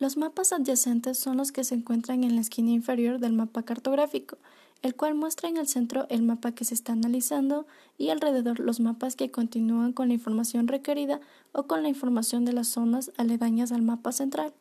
Los mapas adyacentes son los que se encuentran en la esquina inferior del mapa cartográfico, el cual muestra en el centro el mapa que se está analizando y alrededor los mapas que continúan con la información requerida o con la información de las zonas aledañas al mapa central.